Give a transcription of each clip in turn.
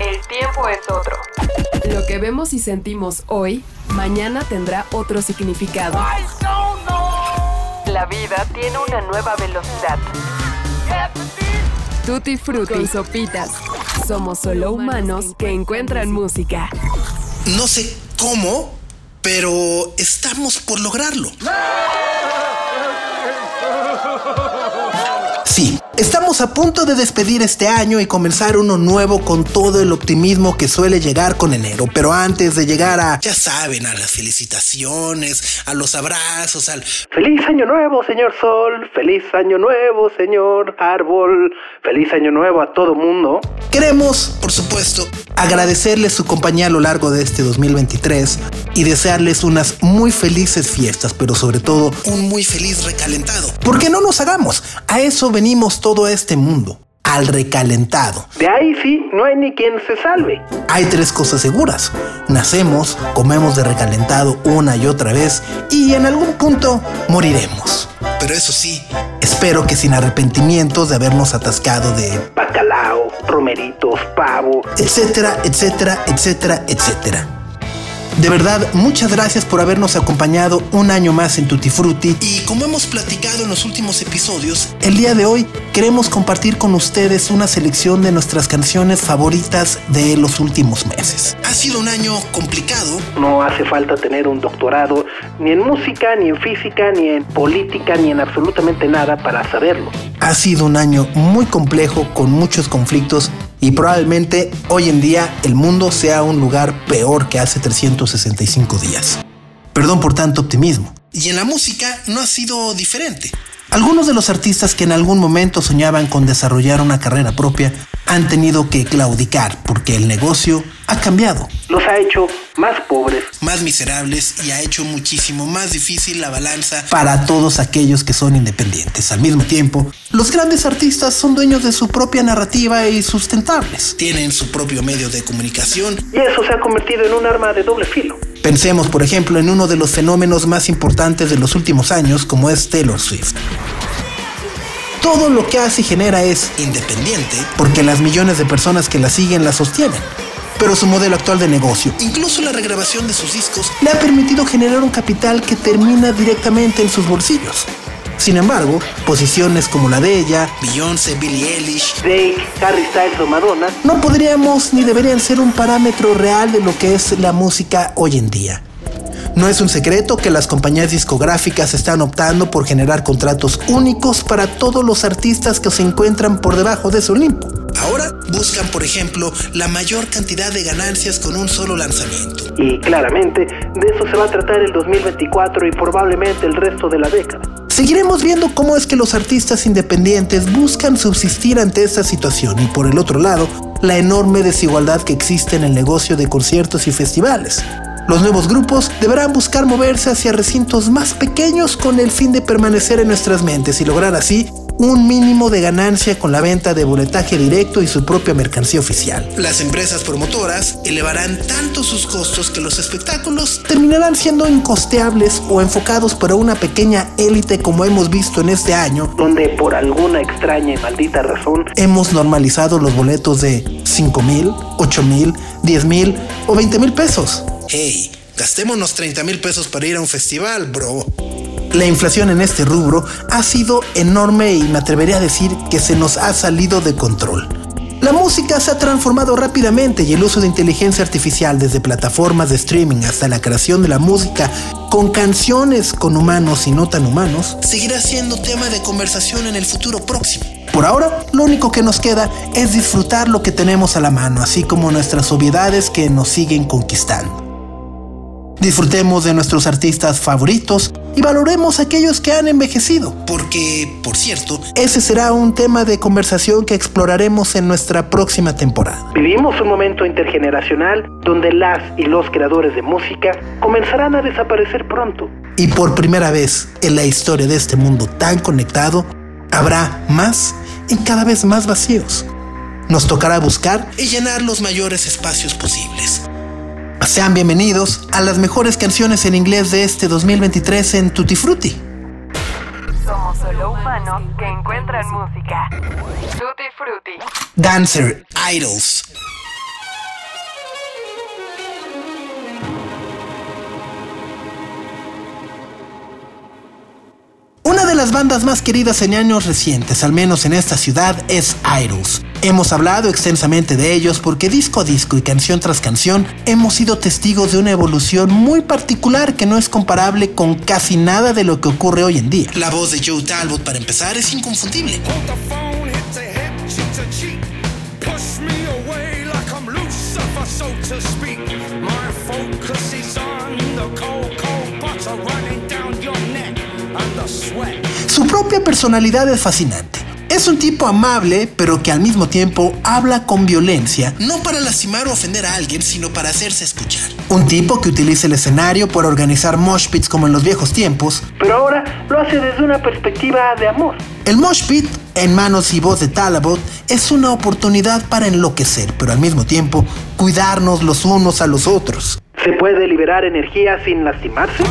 El tiempo es otro. Lo que vemos y sentimos hoy, mañana tendrá otro significado. La vida tiene una nueva velocidad. Tutti Frutti y Sopitas. Somos solo humanos que encuentran música. No sé cómo, pero estamos por lograrlo. Sí, estamos a punto de despedir este año y comenzar uno nuevo con todo el optimismo que suele llegar con enero. Pero antes de llegar a, ya saben, a las felicitaciones, a los abrazos, al Feliz Año Nuevo, señor Sol, feliz Año Nuevo, señor Árbol, feliz Año Nuevo a todo mundo. Queremos, por supuesto, agradecerles su compañía a lo largo de este 2023 y desearles unas muy felices fiestas, pero sobre todo un muy feliz recalentado. Porque no nos hagamos, a eso venimos todo este mundo, al recalentado. De ahí sí, no hay ni quien se salve. Hay tres cosas seguras. Nacemos, comemos de recalentado una y otra vez y en algún punto moriremos. Pero eso sí, espero que sin arrepentimientos de habernos atascado de bacalao, romeritos, pavo, etcétera, etcétera, etcétera, etcétera. De verdad, muchas gracias por habernos acompañado un año más en Tutti Frutti. Y como hemos platicado en los últimos episodios, el día de hoy queremos compartir con ustedes una selección de nuestras canciones favoritas de los últimos meses. Ha sido un año complicado. No hace falta tener un doctorado ni en música, ni en física, ni en política, ni en absolutamente nada para saberlo. Ha sido un año muy complejo con muchos conflictos y probablemente hoy en día el mundo sea un lugar peor que hace 365 días. Perdón por tanto optimismo. Y en la música no ha sido diferente. Algunos de los artistas que en algún momento soñaban con desarrollar una carrera propia han tenido que claudicar porque el negocio ha cambiado. Los ha hecho más pobres, más miserables y ha hecho muchísimo más difícil la balanza para todos aquellos que son independientes. Al mismo tiempo, los grandes artistas son dueños de su propia narrativa y sustentables. Tienen su propio medio de comunicación y eso se ha convertido en un arma de doble filo. Pensemos, por ejemplo, en uno de los fenómenos más importantes de los últimos años, como es Taylor Swift. Todo lo que hace y genera es independiente porque las millones de personas que la siguen la sostienen. Pero su modelo actual de negocio, incluso la regrabación de sus discos, le ha permitido generar un capital que termina directamente en sus bolsillos. Sin embargo, posiciones como la de ella, Beyoncé, Billie Eilish, Drake, Harry Styles o Madonna, no podríamos ni deberían ser un parámetro real de lo que es la música hoy en día. No es un secreto que las compañías discográficas están optando por generar contratos únicos para todos los artistas que se encuentran por debajo de su Olimpo. Ahora buscan, por ejemplo, la mayor cantidad de ganancias con un solo lanzamiento. Y claramente, de eso se va a tratar el 2024 y probablemente el resto de la década. Seguiremos viendo cómo es que los artistas independientes buscan subsistir ante esta situación y por el otro lado, la enorme desigualdad que existe en el negocio de conciertos y festivales. Los nuevos grupos deberán buscar moverse hacia recintos más pequeños con el fin de permanecer en nuestras mentes y lograr así un mínimo de ganancia con la venta de boletaje directo y su propia mercancía oficial. Las empresas promotoras elevarán tanto sus costos que los espectáculos terminarán siendo incosteables o enfocados para una pequeña élite como hemos visto en este año, donde por alguna extraña y maldita razón hemos normalizado los boletos de 5 mil, 8 mil, 10 mil o 20 mil pesos. Hey, gastémonos 30 mil pesos para ir a un festival, bro. La inflación en este rubro ha sido enorme y me atrevería a decir que se nos ha salido de control. La música se ha transformado rápidamente y el uso de inteligencia artificial desde plataformas de streaming hasta la creación de la música con canciones con humanos y no tan humanos seguirá siendo tema de conversación en el futuro próximo. Por ahora, lo único que nos queda es disfrutar lo que tenemos a la mano, así como nuestras obviedades que nos siguen conquistando. Disfrutemos de nuestros artistas favoritos y valoremos aquellos que han envejecido, porque, por cierto, ese será un tema de conversación que exploraremos en nuestra próxima temporada. Vivimos un momento intergeneracional donde las y los creadores de música comenzarán a desaparecer pronto. Y por primera vez en la historia de este mundo tan conectado, habrá más y cada vez más vacíos. Nos tocará buscar y llenar los mayores espacios posibles. Sean bienvenidos a las mejores canciones en inglés de este 2023 en Tutti Frutti. Somos solo humanos que encuentran música. Tutti Frutti. Dancer, Idols. Una de las bandas más queridas en años recientes, al menos en esta ciudad, es Idols. Hemos hablado extensamente de ellos porque disco a disco y canción tras canción hemos sido testigos de una evolución muy particular que no es comparable con casi nada de lo que ocurre hoy en día. La voz de Joe Talbot, para empezar, es inconfundible. Personalidad es fascinante. Es un tipo amable, pero que al mismo tiempo habla con violencia, no para lastimar o ofender a alguien, sino para hacerse escuchar. Un tipo que utiliza el escenario para organizar mosh pits como en los viejos tiempos, pero ahora lo hace desde una perspectiva de amor. El mosh pit, en manos y voz de Talabot, es una oportunidad para enloquecer, pero al mismo tiempo cuidarnos los unos a los otros. ¿Se puede liberar energía sin lastimarse?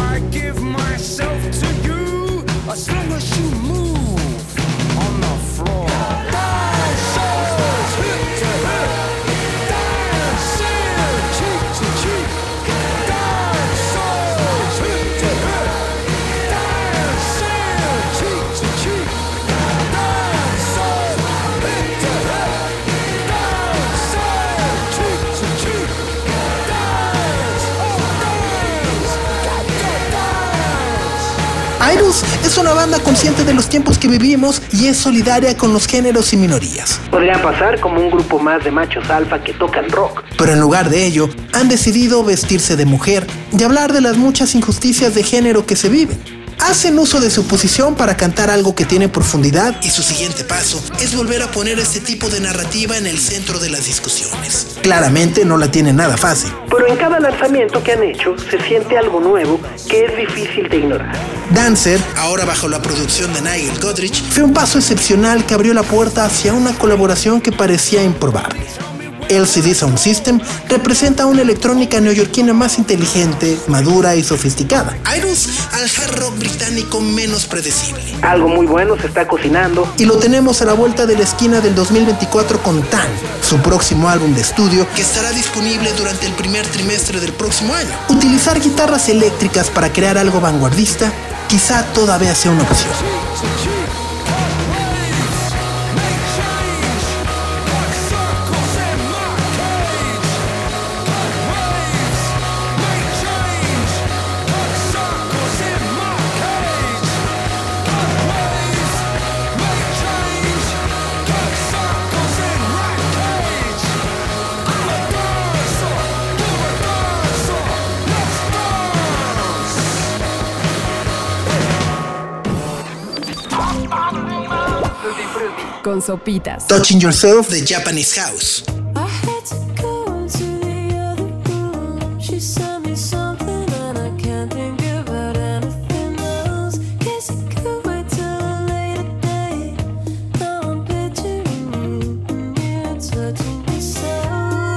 Es una banda consciente de los tiempos que vivimos y es solidaria con los géneros y minorías. Podría pasar como un grupo más de machos alfa que tocan rock. Pero en lugar de ello, han decidido vestirse de mujer y hablar de las muchas injusticias de género que se viven hacen uso de su posición para cantar algo que tiene profundidad y su siguiente paso es volver a poner este tipo de narrativa en el centro de las discusiones. Claramente no la tienen nada fácil. Pero en cada lanzamiento que han hecho se siente algo nuevo que es difícil de ignorar. Dancer, ahora bajo la producción de Nigel Godrich, fue un paso excepcional que abrió la puerta hacia una colaboración que parecía improbable. LCD Sound System representa una electrónica neoyorquina más inteligente, madura y sofisticada. Idols al hard rock británico menos predecible. Algo muy bueno se está cocinando y lo tenemos a la vuelta de la esquina del 2024 con Tan, su próximo álbum de estudio que estará disponible durante el primer trimestre del próximo año. Utilizar guitarras eléctricas para crear algo vanguardista quizá todavía sea una opción. Con sopitas. Touching Yourself de Japanese House.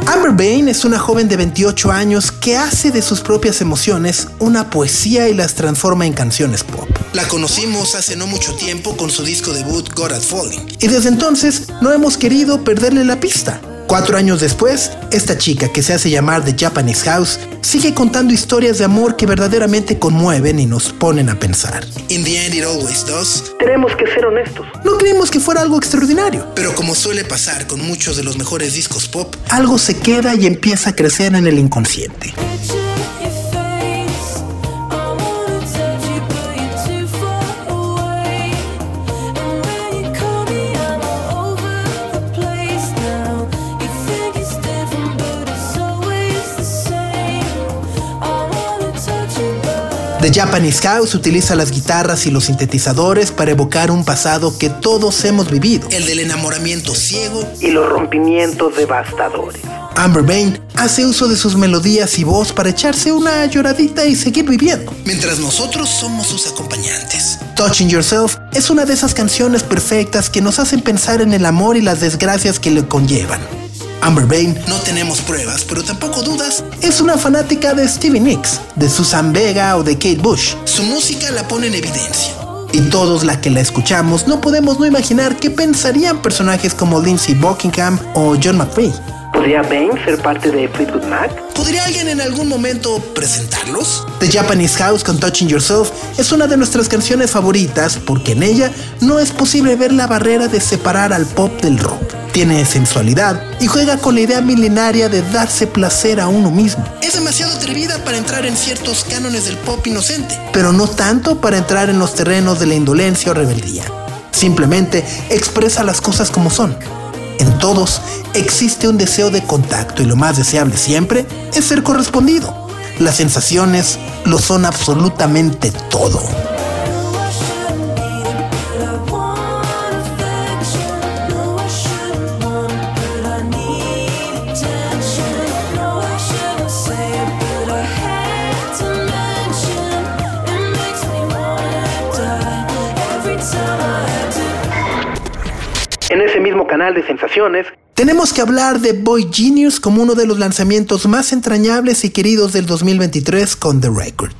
Amber Bain es una joven de 28 años que hace de sus propias emociones una poesía y las transforma en canciones pop. La conocimos hace no mucho tiempo con su disco debut God at Falling y desde entonces no hemos querido perderle la pista. Cuatro años después, esta chica que se hace llamar The Japanese House sigue contando historias de amor que verdaderamente conmueven y nos ponen a pensar. In the end it always does. Tenemos que ser honestos. No creímos que fuera algo extraordinario, pero como suele pasar con muchos de los mejores discos pop, algo se queda y empieza a crecer en el inconsciente. The Japanese House utiliza las guitarras y los sintetizadores para evocar un pasado que todos hemos vivido, el del enamoramiento ciego y los rompimientos devastadores. Amber Bain hace uso de sus melodías y voz para echarse una lloradita y seguir viviendo, mientras nosotros somos sus acompañantes. Touching Yourself es una de esas canciones perfectas que nos hacen pensar en el amor y las desgracias que le conllevan. Amber Bain, no tenemos pruebas, pero tampoco dudas, es una fanática de Stevie Nicks, de Susan Vega o de Kate Bush. Su música la pone en evidencia. Y todos la que la escuchamos no podemos no imaginar qué pensarían personajes como Lindsey Buckingham o John McVeigh. ¿Podría Bane ser parte de Fleetwood Mac? ¿Podría alguien en algún momento presentarlos? The Japanese House con Touching Yourself es una de nuestras canciones favoritas porque en ella no es posible ver la barrera de separar al pop del rock. Tiene sensualidad y juega con la idea milenaria de darse placer a uno mismo. Es demasiado atrevida para entrar en ciertos cánones del pop inocente, pero no tanto para entrar en los terrenos de la indolencia o rebeldía. Simplemente expresa las cosas como son en todos existe un deseo de contacto y lo más deseable siempre es ser correspondido. Las sensaciones lo son absolutamente todo. Canal de sensaciones, tenemos que hablar de Boy Genius como uno de los lanzamientos más entrañables y queridos del 2023 con The Record.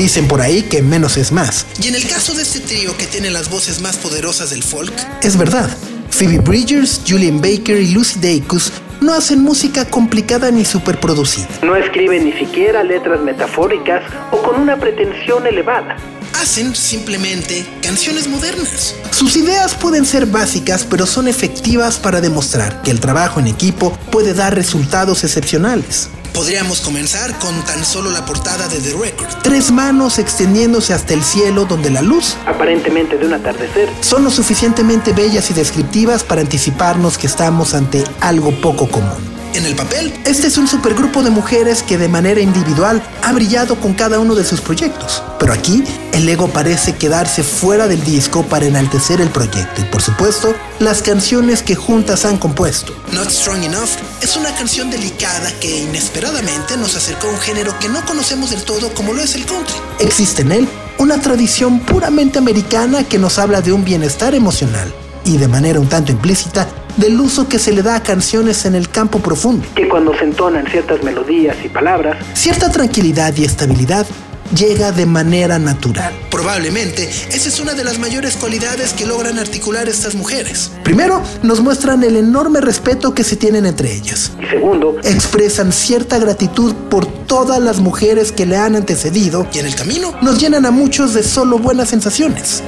Dicen por ahí que menos es más. Y en el caso de este trío que tiene las voces más poderosas del folk, es verdad. Phoebe Bridgers, Julian Baker y Lucy Dacus no hacen música complicada ni superproducida. No escriben ni siquiera letras metafóricas o con una pretensión elevada. Hacen simplemente canciones modernas. Sus ideas pueden ser básicas, pero son efectivas para demostrar que el trabajo en equipo puede dar resultados excepcionales. Podríamos comenzar con tan solo la portada de The Record. Tres manos extendiéndose hasta el cielo donde la luz, aparentemente de un atardecer, son lo suficientemente bellas y descriptivas para anticiparnos que estamos ante algo poco común. En el papel, este es un supergrupo de mujeres que de manera individual ha brillado con cada uno de sus proyectos. Pero aquí, el ego parece quedarse fuera del disco para enaltecer el proyecto y, por supuesto, las canciones que juntas han compuesto. Not Strong Enough es una canción delicada que inesperadamente nos acercó a un género que no conocemos del todo como lo es el country. Existe en él una tradición puramente americana que nos habla de un bienestar emocional y de manera un tanto implícita del uso que se le da a canciones en el campo profundo. Que cuando se entonan ciertas melodías y palabras, cierta tranquilidad y estabilidad llega de manera natural. Probablemente esa es una de las mayores cualidades que logran articular estas mujeres. Primero, nos muestran el enorme respeto que se tienen entre ellas. Y segundo, expresan cierta gratitud por todas las mujeres que le han antecedido y en el camino nos llenan a muchos de solo buenas sensaciones.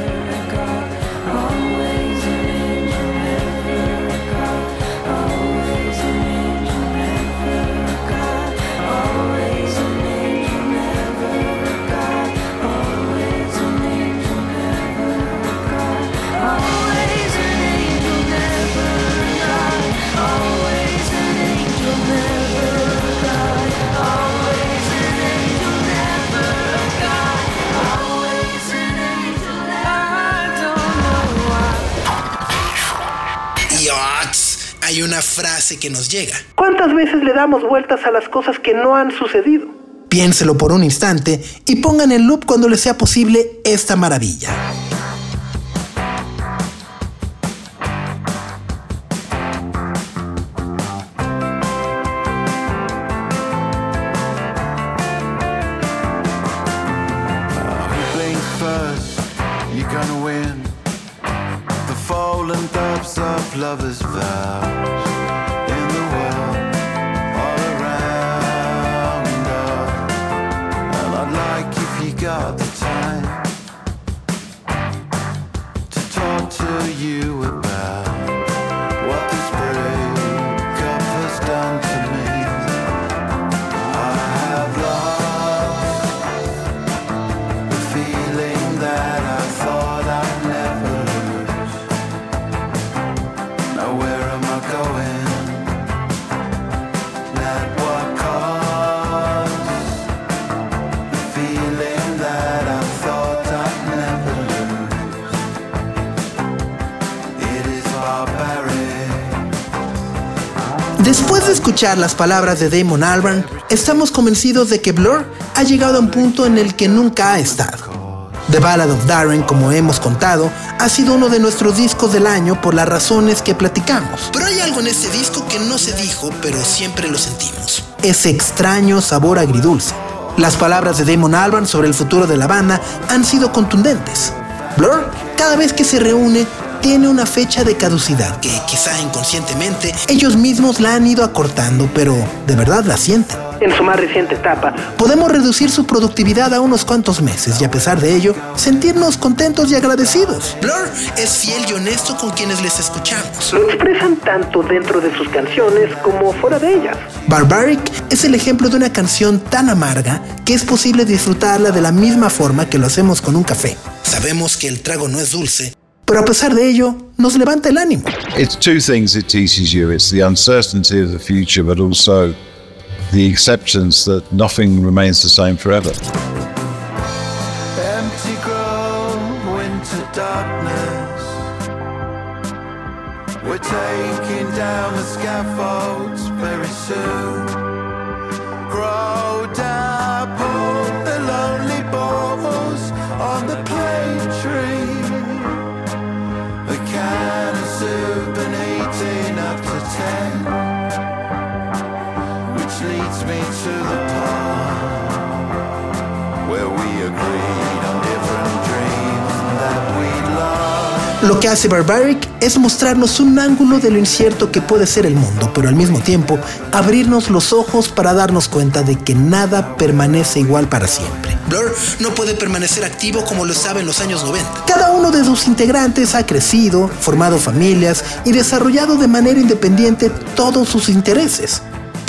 Hay una frase que nos llega. ¿Cuántas veces le damos vueltas a las cosas que no han sucedido? Piénselo por un instante y pongan en loop cuando les sea posible esta maravilla. Escuchar las palabras de Damon Albarn, estamos convencidos de que Blur ha llegado a un punto en el que nunca ha estado. The Ballad of Darren, como hemos contado, ha sido uno de nuestros discos del año por las razones que platicamos. Pero hay algo en este disco que no se dijo, pero siempre lo sentimos. Ese extraño sabor agridulce. Las palabras de Damon Albarn sobre el futuro de la banda han sido contundentes. Blur, cada vez que se reúne, tiene una fecha de caducidad que quizá inconscientemente ellos mismos la han ido acortando, pero de verdad la sienten. En su más reciente etapa, Podemos reducir su productividad a unos cuantos meses y a pesar de ello, sentirnos contentos y agradecidos. Blur es fiel y honesto con quienes les escuchamos. lo expresan tanto dentro de sus canciones como fuera de ellas. Barbaric es el ejemplo de una canción tan amarga que es posible disfrutarla de la misma forma que lo hacemos con un café. Sabemos que el trago no es dulce, pero a pesar de ello, nos levanta el ánimo. It's two things it teaches you it's the uncertainty of the future, but also the acceptance that nothing remains the same forever. Empty grow into darkness. We're taking down the scaffolds very soon. Lo que hace Barbaric es mostrarnos un ángulo de lo incierto que puede ser el mundo, pero al mismo tiempo abrirnos los ojos para darnos cuenta de que nada permanece igual para siempre. Blur no puede permanecer activo como lo estaba en los años 90. Cada uno de sus integrantes ha crecido, formado familias y desarrollado de manera independiente todos sus intereses.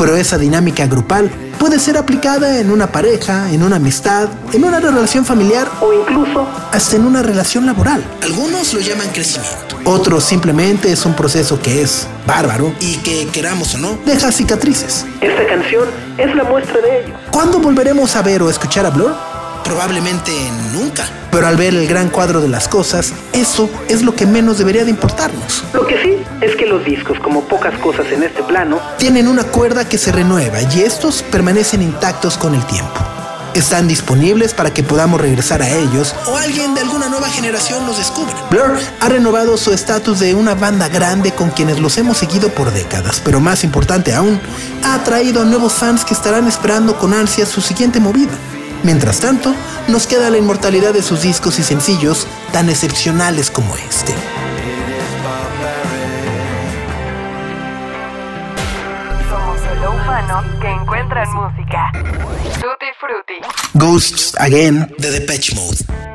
Pero esa dinámica grupal puede ser aplicada en una pareja, en una amistad, en una relación familiar O incluso hasta en una relación laboral. Algunos lo llaman crecimiento. Otros simplemente es un proceso que es bárbaro y que, queramos o no, deja cicatrices. esta canción es la muestra de ello. ¿Cuándo volveremos a ver o escuchar a Blur? Probablemente nunca. Pero al ver el gran cuadro de las cosas, eso es lo que menos debería de importarnos. Lo que sí es que los discos, como pocas cosas en este plano, Tienen una cuerda que se renueva y estos permanecen intactos con el tiempo. Están disponibles para que podamos regresar a ellos o alguien de alguna nueva generación los descubra. Blur ha renovado su estatus de una banda grande con quienes los hemos seguido por décadas, pero más importante aún, ha atraído a nuevos fans que estarán esperando con ansias su siguiente movida. Mientras tanto, nos queda la inmortalidad de sus discos y sencillos tan excepcionales como este. Somos solo humanos que encuentran música. Tutti Frutti. Ghosts Again de Depeche Mode.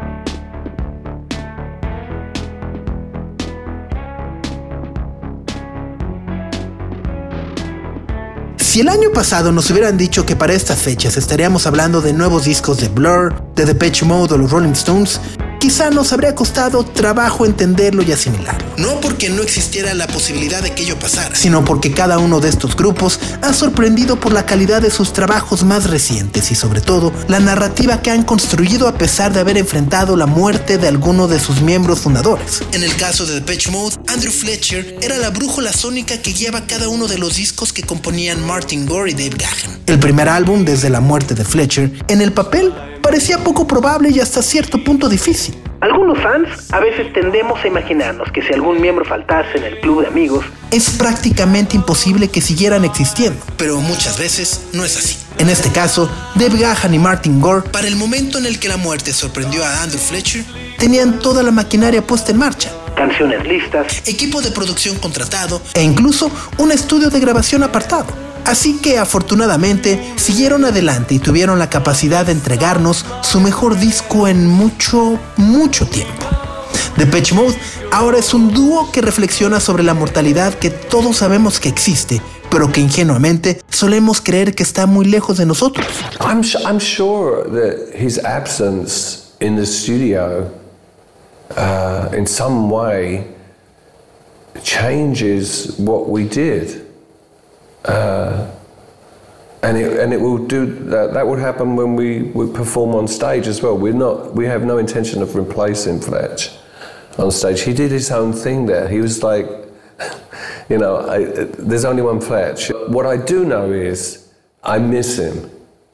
Si el año pasado nos hubieran dicho que para estas fechas estaríamos hablando de nuevos discos de Blur, de Depeche Mode o los Rolling Stones, quizá nos habría costado trabajo entenderlo y asimilarlo. No porque no existiera la posibilidad de que ello pasara, sino porque cada uno de estos grupos ha sorprendido por la calidad de sus trabajos más recientes y sobre todo la narrativa que han construido a pesar de haber enfrentado la muerte de alguno de sus miembros fundadores. En el caso de Depeche Mode, Andrew Fletcher era la brújula sónica que guiaba cada uno de los discos que componían Martin Gore y Dave Gahan. El primer álbum desde la muerte de Fletcher, en el papel, parecía poco probable y hasta cierto punto difícil. Algunos fans a veces tendemos a imaginarnos que si algún miembro faltase en el club de amigos, es prácticamente imposible que siguieran existiendo, pero muchas veces no es así. En este caso, Dave Gahan y Martin Gore, para el momento en el que la muerte sorprendió a Andrew Fletcher, tenían toda la maquinaria puesta en marcha, canciones listas, equipo de producción contratado e incluso un estudio de grabación apartado. Así que afortunadamente siguieron adelante y tuvieron la capacidad de entregarnos su mejor disco en mucho, mucho tiempo. Depeche Mode ahora es un dúo que reflexiona sobre la mortalidad que todos sabemos que existe, pero que ingenuamente solemos creer que está muy lejos de nosotros. I'm, su- I'm sure that his absence in the studio uh, in some way changes what we did. Uh, and it, and it will do that, that would happen when we, we perform on stage as well. We're not, we have no intention of replacing Fletch on stage. He did his own thing there. He was like, you know, I, there's only one Fletch. What I do know is I miss him,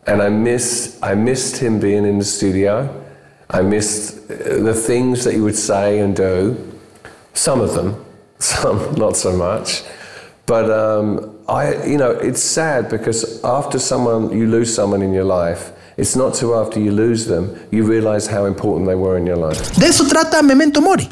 and I miss I missed him being in the studio. I missed uh, the things that he would say and do. Some of them, some not so much. But um, I, you know, it's sad because after someone you lose someone in your life, it's not till after you lose them you realize how important they were in your life. De eso trata Memento Mori.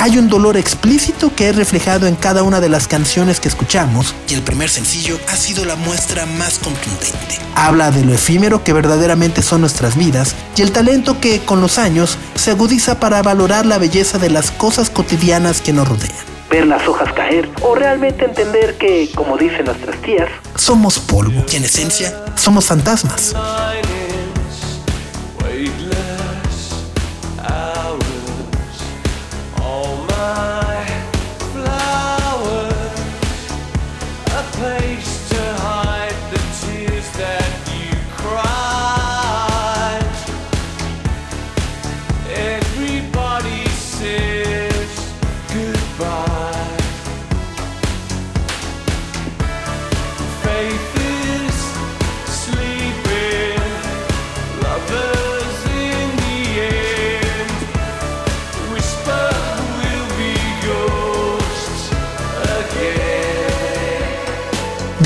Hay un dolor explícito que es reflejado en cada una de las canciones que escuchamos y el primer sencillo ha sido la muestra más contundente. Habla de lo efímero que verdaderamente son nuestras vidas y el talento que con los años se agudiza para valorar la belleza de las cosas cotidianas que nos rodean. Ver las hojas caer o realmente entender que, como dicen nuestras tías, Somos polvo y en esencia somos fantasmas.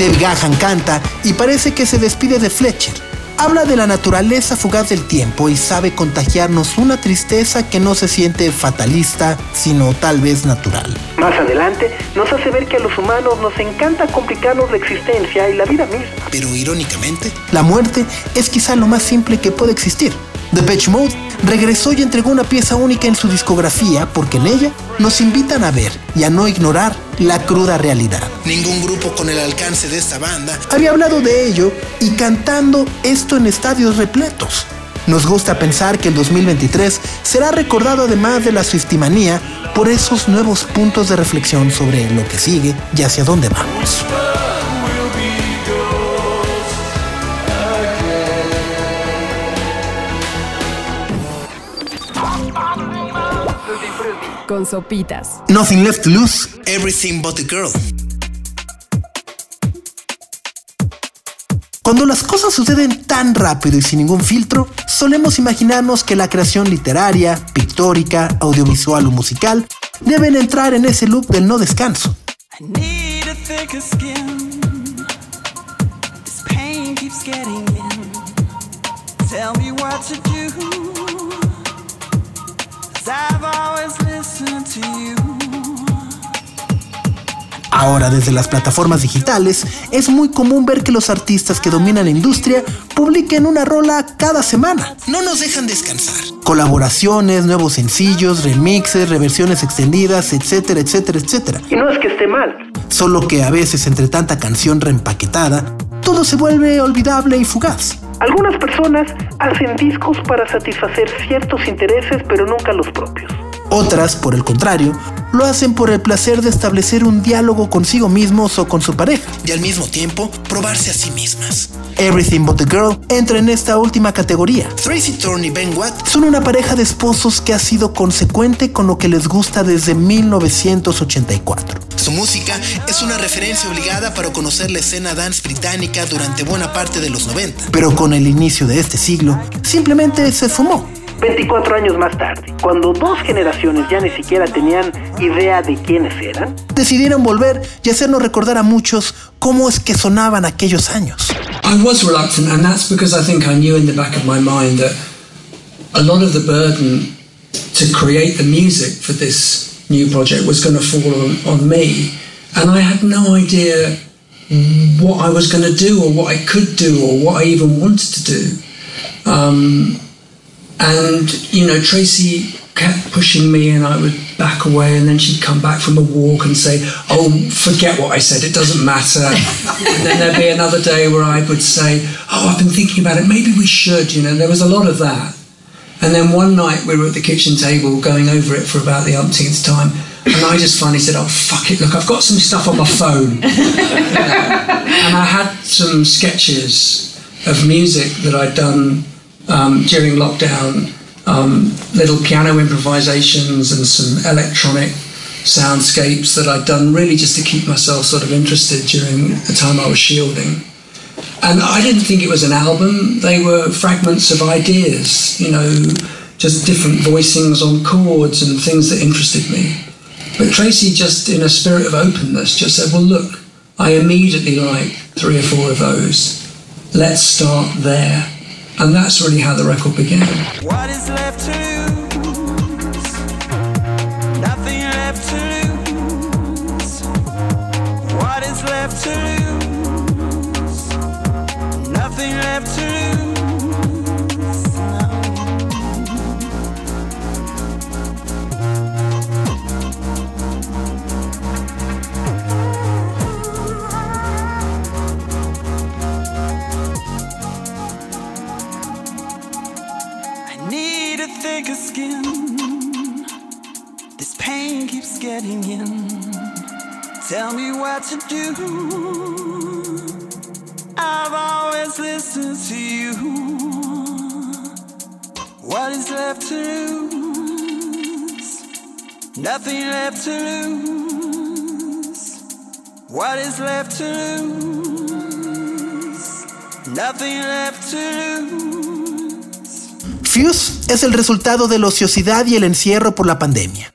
Dave Gahan canta y parece que se despide de Fletcher. Habla de la naturaleza fugaz del tiempo y sabe contagiarnos una tristeza que no se siente fatalista, sino tal vez natural. más adelante nos hace ver que a los humanos nos encanta complicarnos la existencia y la vida misma. Pero irónicamente, la muerte es quizá lo más simple que puede existir. Depeche Mode regresó y entregó una pieza única en su discografía porque en ella nos invitan a ver y a no ignorar la cruda realidad. Ningún grupo con el alcance de esta banda había hablado de ello y cantando esto en estadios repletos. Nos gusta pensar que el 2023 será recordado además de la Swiftimanía por esos nuevos puntos de reflexión sobre lo que sigue y hacia dónde vamos. Con sopitas. Nothing left to lose, everything but the girl. Cuando las cosas suceden tan rápido y sin ningún filtro, solemos imaginarnos que la creación literaria, pictórica, audiovisual o musical deben entrar en ese loop del no descanso. I need a thicker skin. This pain keeps getting in. Tell me what to do. Cause I've Ahora desde las plataformas digitales es muy común ver que los artistas que dominan la industria publiquen una rola cada semana. No nos dejan descansar. Colaboraciones, nuevos sencillos, remixes, reversiones extendidas, etcétera, etcétera, etcétera. Y no es que esté mal, Solo que a veces entre tanta canción reempaquetada, todo se vuelve olvidable y fugaz. algunas personas hacen discos para satisfacer ciertos intereses pero nunca los propios. Otras, por el contrario, lo hacen por el placer de establecer un diálogo consigo mismos o con su pareja. Y al mismo tiempo, probarse a sí mismas. Everything But the Girl entra en esta última categoría. Tracy Thorne y Ben Watt son una pareja de esposos que ha sido consecuente con lo que les gusta desde 1984. Su música es una referencia obligada para conocer la escena dance británica durante buena parte de los 90. Pero con el inicio de este siglo, simplemente se fumó. 24 años más tarde, cuando dos generaciones ya ni siquiera tenían idea de quiénes eran, decidieron volver y hacernos recordar a muchos cómo es que sonaban aquellos años. I was reluctant, and that's because I think I knew in the back of my mind that a lot of the burden to create the music for this new project was going to fall on, on me. And I had no idea what I was going to do or what I could do or what I even wanted to do. Um, and, you know, Tracy kept pushing me and I would back away and then she'd come back from a walk and say, oh, forget what I said, it doesn't matter. and then there'd be another day where I would say, oh, I've been thinking about it, maybe we should, you know, there was a lot of that. And then one night we were at the kitchen table going over it for about the umpteenth time and I just finally said, oh, fuck it, look, I've got some stuff on my phone. and I had some sketches of music that I'd done um, during lockdown um, little piano improvisations and some electronic soundscapes that I'd done really just to keep myself sort of interested during the time I was shielding. And I didn't think it was an album, they were fragments of ideas, you know, just different voicings on chords and things that interested me. But Tracy, just in a spirit of openness, just said, Well, look, I immediately like three or four of those. Let's start there. And that's really how the record began. What is left to lose? Nothing left to lose. What is left to lose? Nothing left to lose. Getting in. Tell me what to do. I've always listened to you. What is left to lose? Nothing left to lose. What is left to lose? Nothing left to lose. Fuse es el resultado de la ociosidad y el encierro por la pandemia.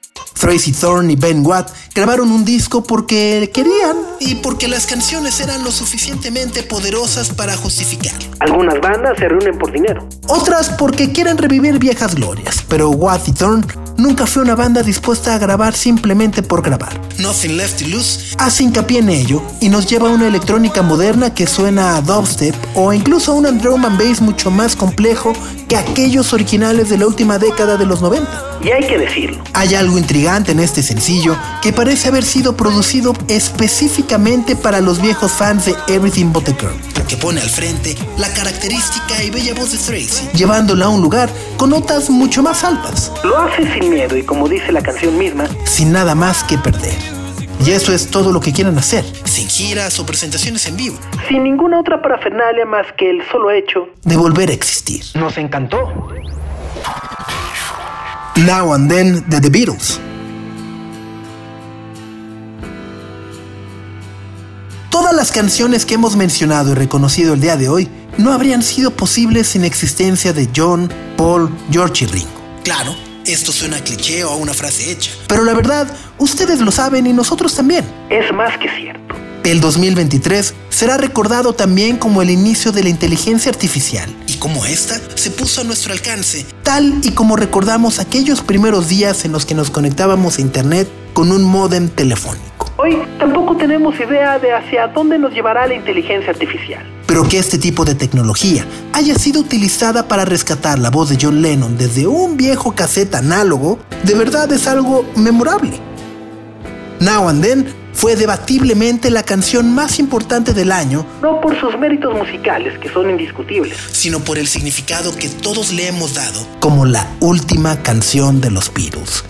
Tracy Thorn y Ben Watt grabaron un disco porque querían y porque las canciones eran lo suficientemente poderosas para justificarlo. algunas bandas se reúnen por dinero. Otras porque quieren revivir viejas glorias, pero Watt y Thorn nunca fue una banda dispuesta a grabar simplemente por grabar. Nothing Left to Lose hace hincapié en ello y nos lleva a una electrónica moderna que suena a dubstep o incluso a un drum and bass mucho más complejo que aquellos originales de la última década de los 90. Y hay que decirlo. Hay algo intrigante en este sencillo que parece haber sido producido específicamente para los viejos fans de Everything But the Girl, que pone al frente la característica y bella voz de Tracy, llevándola a un lugar con notas mucho más altas, Lo hace sin miedo y como dice la canción misma, sin nada más que perder. Y eso es todo lo que quieren hacer, sin giras o presentaciones en vivo, sin ninguna otra parafernalia más que el solo hecho. de volver a existir. Nos encantó. Now and Then de The Beatles. Todas las canciones que hemos mencionado y reconocido el día de hoy no habrían sido posibles sin existencia de John, Paul, George y Ringo. Claro, esto suena a cliché o a una frase hecha, pero la verdad, ustedes lo saben y nosotros también. Es más que cierto. El 2023 será recordado también como el inicio de la inteligencia artificial y como esta se puso a nuestro alcance, tal y como recordamos aquellos primeros días en los que nos conectábamos a internet con un módem telefónico. Hoy tampoco tenemos idea de hacia dónde nos llevará la inteligencia artificial. Pero que este tipo de tecnología haya sido utilizada para rescatar la voz de John Lennon desde un viejo cassette análogo, de verdad es algo memorable. Now and Then fue debatiblemente la canción más importante del año, No por sus méritos musicales, que son indiscutibles. sino por el significado que todos le hemos dado como la última canción de los Beatles.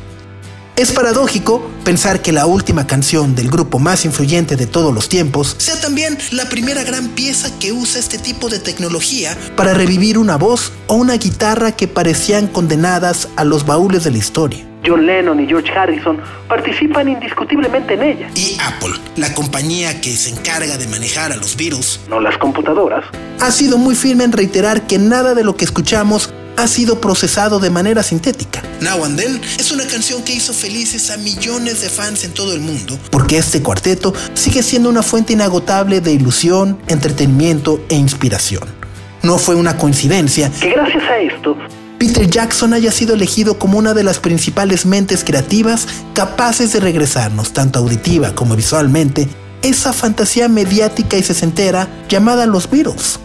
Es paradójico pensar que la última canción del grupo más influyente de todos los tiempos sea también la primera gran pieza que usa este tipo de tecnología para revivir una voz o una guitarra que parecían condenadas a los baúles de la historia. John Lennon y George Harrison participan indiscutiblemente en ella. Y Apple, la compañía que se encarga de manejar a los Beatles, No las computadoras. ha sido muy firme en reiterar que nada de lo que escuchamos ha sido procesado de manera sintética. Now and Then es una canción que hizo felices a millones de fans en todo el mundo, porque este cuarteto sigue siendo una fuente inagotable de ilusión, entretenimiento e inspiración. No fue una coincidencia Que gracias a esto, Peter Jackson haya sido elegido como una de las principales mentes creativas capaces de regresarnos, tanto auditiva como visualmente, esa fantasía mediática y sesentera llamada los Beatles.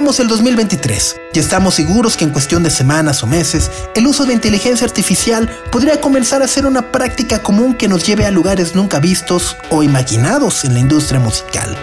El 2023 y estamos seguros que en cuestión de semanas o meses el uso de inteligencia artificial podría comenzar a ser una práctica común que nos lleve a lugares nunca vistos o imaginados en la industria musical.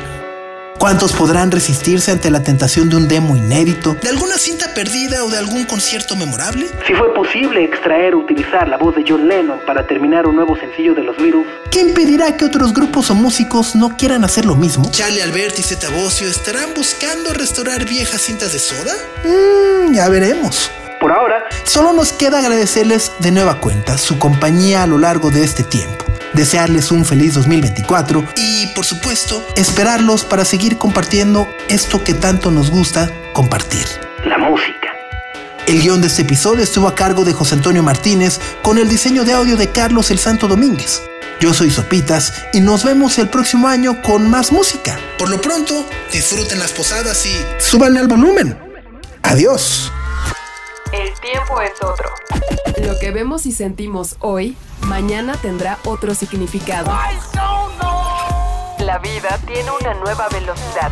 ¿Cuántos podrán resistirse ante la tentación de un demo inédito, de alguna perdida o de algún concierto memorable? si fue posible extraer o utilizar la voz de John Lennon para terminar un nuevo sencillo de los Beatles, ¿Qué impedirá que otros grupos o músicos no quieran hacer lo mismo? ¿Charlie Albert y Zeta Bosio estarán buscando restaurar viejas cintas de soda? Mmm, ya veremos. por ahora, Solo nos queda agradecerles de nueva cuenta su compañía a lo largo de este tiempo, desearles un feliz 2024 y, por supuesto, esperarlos para seguir compartiendo esto que tanto nos gusta compartir. La música. El guion de este episodio estuvo a cargo de José Antonio Martínez con el diseño de audio de Carlos El Santo Domínguez. Yo soy Sopitas y nos vemos el próximo año con más música. Por lo pronto, disfruten las posadas y súbanle al volumen. Adiós. El tiempo es otro. Lo que vemos y sentimos hoy, mañana tendrá otro significado. La vida tiene una nueva velocidad.